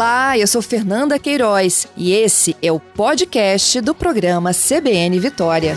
Olá, eu sou Fernanda Queiroz e esse é o podcast do programa CBN Vitória.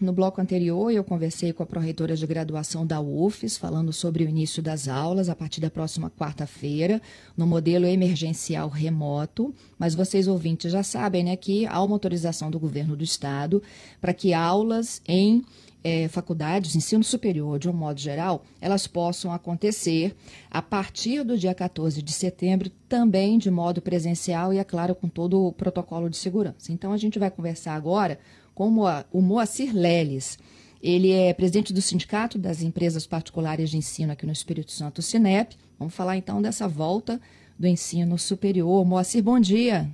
No bloco anterior, eu conversei com a pró-reitora de graduação da UFES, falando sobre o início das aulas a partir da próxima quarta-feira, no modelo emergencial remoto. Mas vocês ouvintes já sabem né, que há uma autorização do governo do estado para que aulas em é, faculdades, ensino superior, de um modo geral, elas possam acontecer a partir do dia 14 de setembro, também de modo presencial e, é claro, com todo o protocolo de segurança. Então, a gente vai conversar agora com o Moacir Leles. Ele é presidente do Sindicato das Empresas Particulares de Ensino aqui no Espírito Santo, Sinep. Vamos falar então dessa volta do ensino superior. Moacir, bom dia.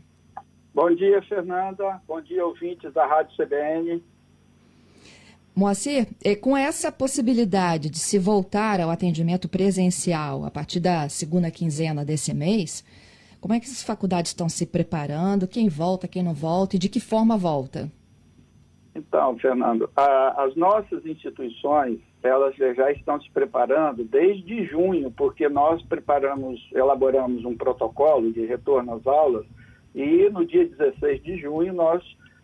Bom dia, Fernanda. Bom dia, ouvintes da Rádio CBN. Moacir, é, com essa possibilidade de se voltar ao atendimento presencial a partir da segunda quinzena desse mês, como é que as faculdades estão se preparando? Quem volta, quem não volta e de que forma volta? Então, Fernando, a, as nossas instituições, elas já estão se preparando desde junho, porque nós preparamos, elaboramos um protocolo de retorno às aulas e no dia 16 de junho nós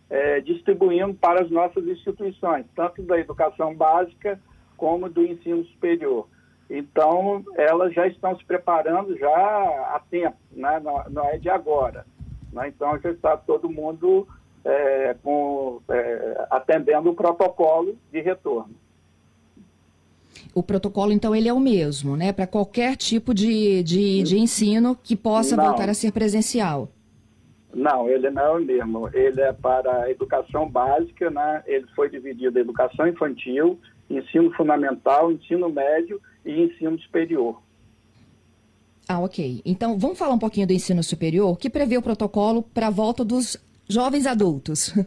é, distribuímos para as nossas instituições, tanto da educação básica como do ensino superior. Então, elas já estão se preparando já há tempo, né? não, não é de agora. Né? Então, já está todo mundo é, com, é, atendendo o protocolo de retorno. O protocolo, então, ele é o mesmo, né? Para qualquer tipo de, de, de, ensino que possa não, voltar a ser presencial. Não, ele não é o mesmo. Ele é para a educação básica, né? Ele foi dividido em educação infantil, ensino fundamental, ensino médio e ensino superior. Ah, ok. Então, vamos falar um pouquinho do ensino superior, que prevê o protocolo para a volta dos jovens adultos?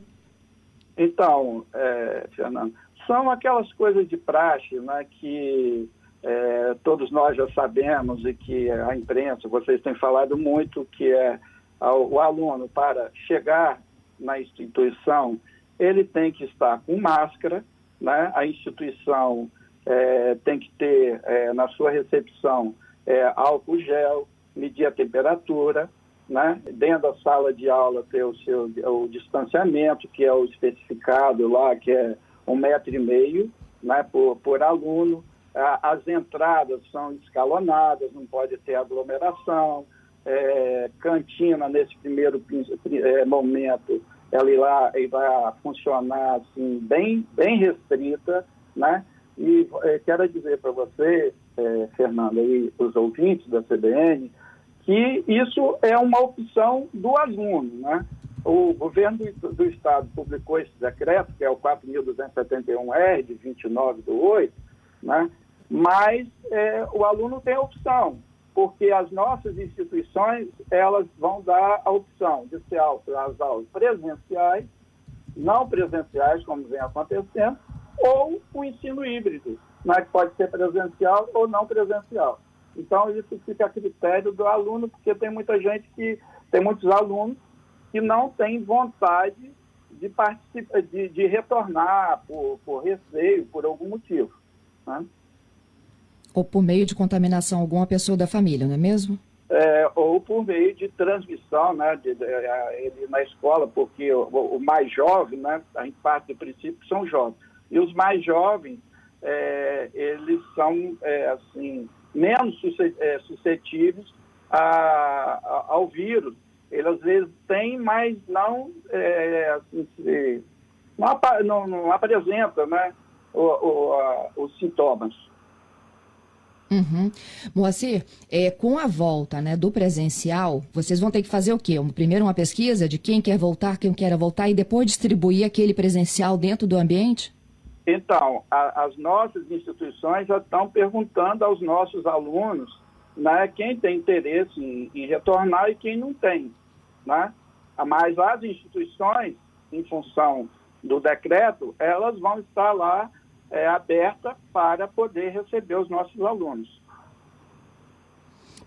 Então, é, Fernando, são aquelas coisas de praxe né, que é, todos nós já sabemos e que a imprensa, vocês têm falado muito, que é o aluno para chegar na instituição, ele tem que estar com máscara, né? a instituição é, tem que ter é, na sua recepção é, álcool gel, medir a temperatura, né? Dentro da sala de aula ter o seu o distanciamento, que é o especificado lá, que é um metro e meio né? por, por aluno. As entradas são escalonadas, não pode ter aglomeração. É, cantina, nesse primeiro é, momento, ela irá, irá funcionar assim, bem, bem restrita, né? E é, quero dizer para você, é, Fernanda, e os ouvintes da CBN, que isso é uma opção do aluno. Né? O governo do, do Estado publicou esse decreto, que é o 4.271-R, de 29 do 8, né? mas é, o aluno tem opção, porque as nossas instituições elas vão dar a opção de ser as aulas presenciais, não presenciais, como vem acontecendo, ou o ensino híbrido, né, que pode ser presencial ou não presencial. Então, isso fica a critério do aluno, porque tem muita gente que, tem muitos alunos que não têm vontade de, participar, de, de retornar por, por receio, por algum motivo. Né? Ou por meio de contaminação alguma pessoa da família, não é mesmo? É, ou por meio de transmissão, né, de, de, na escola, porque o, o, mais jovem, né, a gente parte do princípio que são jovens, e os mais jovens, é, eles são, é, assim, menos é, suscetíveis a, a, ao vírus. Ele às vezes tem, mas não, é, assim, se, não, não, não, apresenta né, o, o, a, os sintomas. Uhum. Moacir, é, com a volta né, do presencial, vocês vão ter que fazer o quê? Primeiro uma pesquisa de quem quer voltar, quem quer voltar, e depois distribuir aquele presencial dentro do ambiente? Então, a, as nossas instituições já estão perguntando aos nossos alunos né, quem tem interesse em, em retornar e quem não tem. Né? Mas as instituições, em função do decreto, elas vão estar lá é, abertas para poder receber os nossos alunos.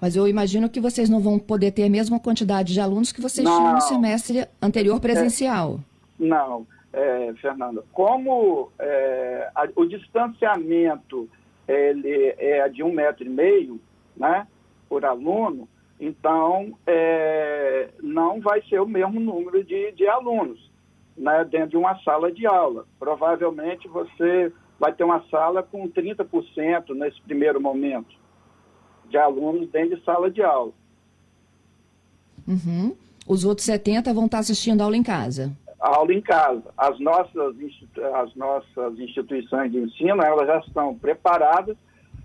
Mas eu imagino que vocês não vão poder ter a mesma quantidade de alunos que vocês não, tinham no semestre anterior presencial. É, não é, Fernanda, como é, a, o distanciamento ele é de um metro e meio, né, por aluno, então é, não vai ser o mesmo número de, de alunos né, dentro de uma sala de aula. Provavelmente você vai ter uma sala com 30% nesse primeiro momento de alunos dentro de sala de aula. Uhum. Os outros 70 vão estar assistindo a aula em casa? A aula em casa. As nossas, as nossas instituições de ensino, elas já estão preparadas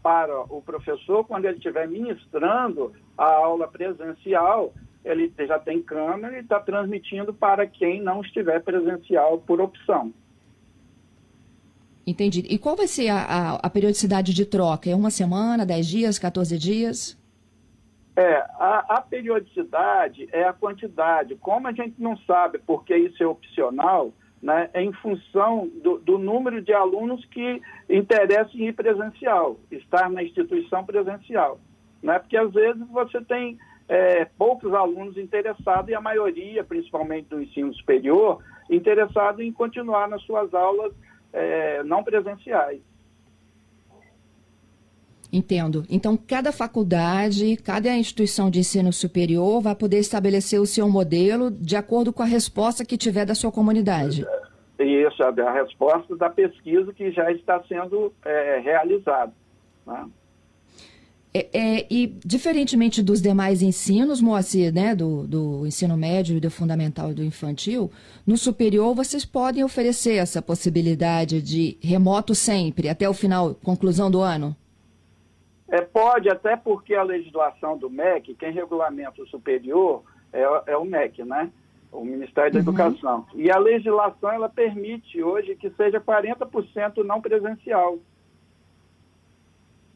para o professor, quando ele estiver ministrando a aula presencial, ele já tem câmera e está transmitindo para quem não estiver presencial por opção. Entendi. E qual vai ser a, a, a periodicidade de troca? É uma semana, 10 dias, 14 dias? É, a, a, periodicidade é a quantidade. Como a gente não sabe porque isso é opcional, né, é em função do, do número de alunos que interessam em ir presencial, estar na instituição presencial. Né? Porque às vezes você tem é, poucos alunos interessados e a maioria, principalmente do ensino superior, interessado em continuar nas suas aulas é, não presenciais. Entendo. Então, cada faculdade, cada instituição de ensino superior vai poder estabelecer o seu modelo de acordo com a resposta que tiver da sua comunidade. Isso, a resposta da pesquisa que já está sendo é, realizada. Né? É, é, e diferentemente dos demais ensinos, Moacir, né, do, do ensino médio, do fundamental e do infantil, no superior vocês podem oferecer essa possibilidade de remoto sempre, até o final, conclusão do ano? É, pode, até porque a legislação do MEC, quem regulamenta o superior é, é o MEC, né? O Ministério da uhum. Educação. E a legislação, ela permite hoje que seja 40% não presencial.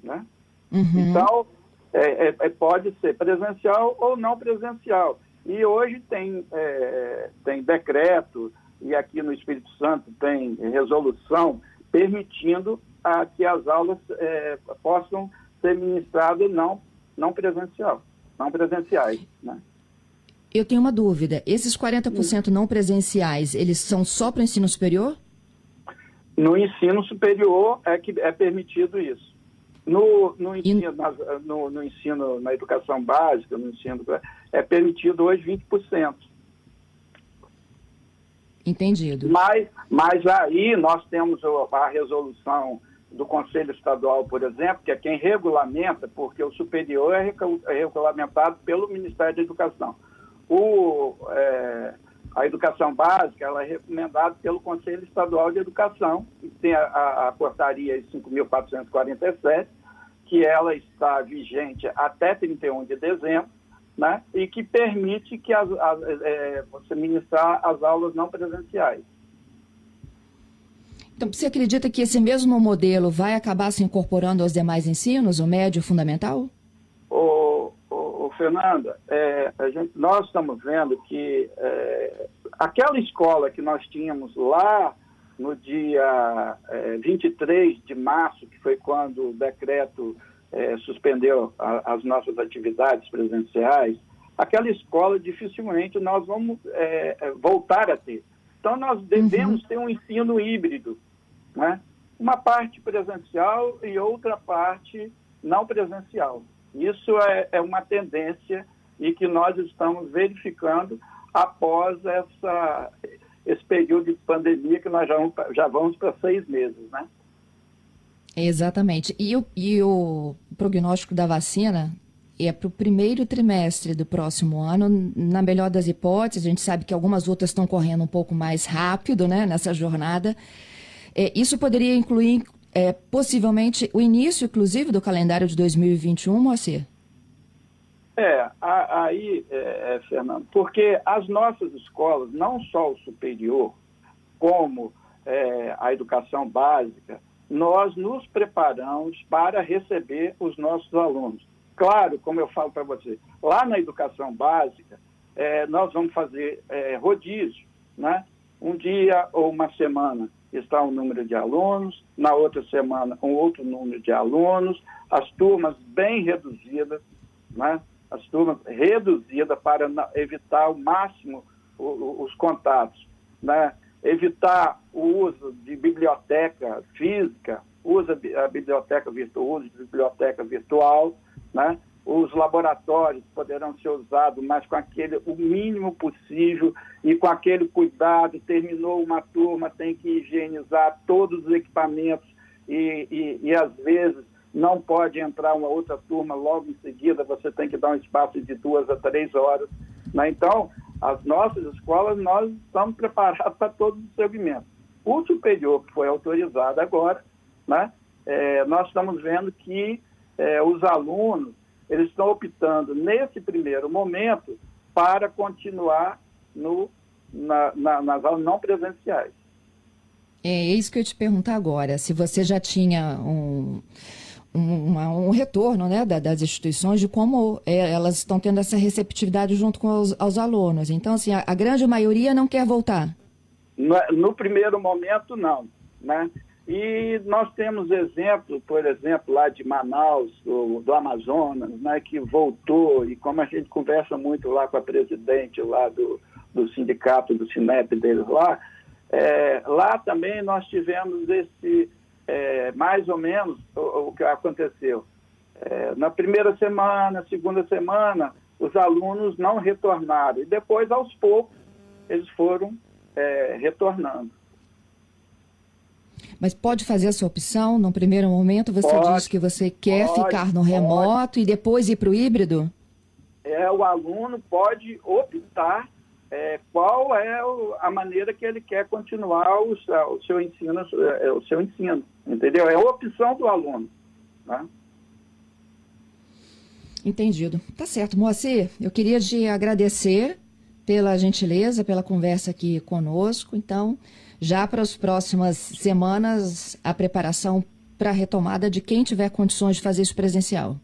Né? Uhum. Então, é, é, é, pode ser presencial ou não presencial. E hoje tem, é, tem decreto, e aqui no Espírito Santo tem resolução permitindo a, que as aulas é, possam ser ministradas não, não presencial, não presenciais. Né? Eu tenho uma dúvida. Esses 40% não presenciais, eles são só para o ensino superior? No ensino superior é que é permitido isso. No, no, ensino, na, no, no, ensino, na educação básica, no ensino, é permitido hoje 20%. Entendido. Mas, mas aí nós temos a resolução do Conselho Estadual, por exemplo, que é quem regulamenta, porque o superior é, é regulamentado pelo Ministério da Educação. O, é, a educação básica ela é recomendada pelo Conselho Estadual de Educação, que tem a, a, a portaria 5.447, que ela está vigente até 31 de dezembro, né, e que permite que as, as, é, você ministrar as aulas não presenciais. Então, você acredita que esse mesmo modelo vai acabar se incorporando aos demais ensinos, o médio e o fundamental? Fernanda, é, gente, nós estamos vendo que é, aquela escola que nós tínhamos lá no dia é, 23 de março, que foi quando o decreto é, suspendeu a, as nossas atividades presenciais, aquela escola dificilmente nós vamos é, é voltar a ter. Então, nós devemos uhum. ter um ensino híbrido, né? uma parte presencial e outra parte não presencial. Isso é, é uma tendência e que nós estamos verificando após essa, esse período de pandemia que nós já vamos, já vamos para seis meses, né? Exatamente. E o, e o prognóstico da vacina é para o primeiro trimestre do próximo ano, na melhor das hipóteses, a gente sabe que algumas outras estão correndo um pouco mais rápido né, nessa jornada. É, isso poderia incluir, é, possivelmente o início, inclusive, do calendário de 2021, Moacir? É, aí, é, é, Fernando, porque as nossas escolas, não só o superior, como é, a educação básica, nós nos preparamos para receber os nossos alunos. Claro, como eu falo para você, lá na educação básica, é, nós vamos fazer é, rodízio, né? Um dia ou uma semana está um número de alunos, na outra semana um outro número de alunos, as turmas bem reduzidas, né? as turmas reduzidas para evitar ao máximo os contatos. Né? evitar o uso de biblioteca física, usa a biblioteca virtual, biblioteca virtual, né? Os laboratórios poderão ser usados, mas com aquele o mínimo possível e com aquele cuidado. Terminou uma turma, tem que higienizar todos os equipamentos e, e, e às vezes não pode entrar uma outra turma logo em seguida, você tem que dar um espaço de duas a três horas. Né? Então, as nossas escolas, nós estamos preparados para todos os segmentos. O superior, que foi autorizado agora, né? É, nós estamos vendo que é, os alunos eles estão optando, nesse primeiro momento, para continuar no, na, na, nas aulas não presenciais. É isso que eu te perguntar agora. Se você já tinha um, um, um retorno né, das instituições de como é, elas estão tendo essa receptividade junto com os aos alunos. Então, assim, a, a, grande maioria não quer voltar. No, no, primeiro momento, não. Né? E nós temos exemplo, por exemplo, lá de Manaus, do, do Amazonas, né, que voltou, e como a gente conversa muito lá com a presidente lá do, do sindicato, do Sinep deles lá, é, lá também nós tivemos esse, é, mais ou menos, o, o que aconteceu. É, na primeira semana, segunda semana, os alunos não retornaram. E depois, aos poucos, eles foram é, retornando. Mas pode fazer essa opção? No primeiro momento, você pode, diz que você quer pode, ficar no remoto pode. e depois ir para o híbrido? É, o aluno pode optar é, qual é o, a maneira que ele quer continuar o, o, seu ensino, é, o seu ensino, entendeu? É a opção do aluno. Né? Entendido. Tá certo. Moacir, eu queria te agradecer pela gentileza, pela conversa aqui conosco. Então, já para as próximas semanas, a preparação para a retomada de quem tiver condições de fazer isso presencial.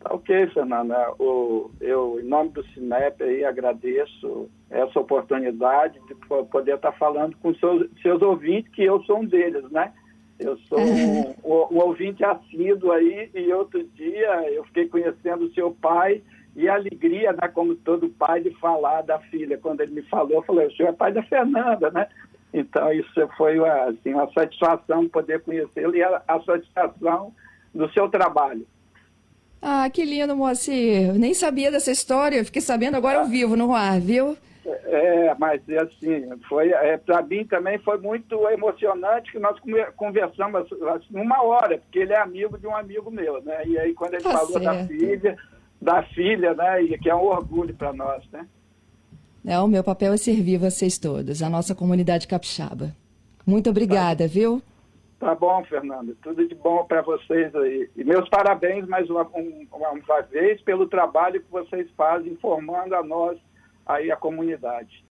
Tá ok, Fernanda. O, eu, em nome do Cinep, aí, agradeço essa oportunidade de poder estar falando com seus, seus ouvintes, que eu sou um deles, né? Eu sou um, um, um ouvinte assíduo aí, e outro dia eu fiquei conhecendo o seu pai e a alegria, né, como todo pai, de falar da filha. Quando ele me falou, eu falei, o senhor é pai da Fernanda, né? Então, isso foi assim, uma satisfação poder conhecê-lo e a, a satisfação do seu trabalho. Ah, que lindo, Moacir. Nem sabia dessa história, fiquei sabendo agora ao vivo no ar, viu? É, mas assim, foi, é, para mim também foi muito emocionante que nós conversamos assim, uma hora, porque ele é amigo de um amigo meu, né? E aí quando ele tá falou certo. da filha, da filha, né? E que é um orgulho para nós, né? É, o meu papel é servir vocês todos, a nossa comunidade capixaba. Muito obrigada, tá. viu? Tá bom, Fernanda. Tudo de bom para vocês aí. E meus parabéns mais uma, um, uma vez pelo trabalho que vocês fazem informando a nós aí a comunidade.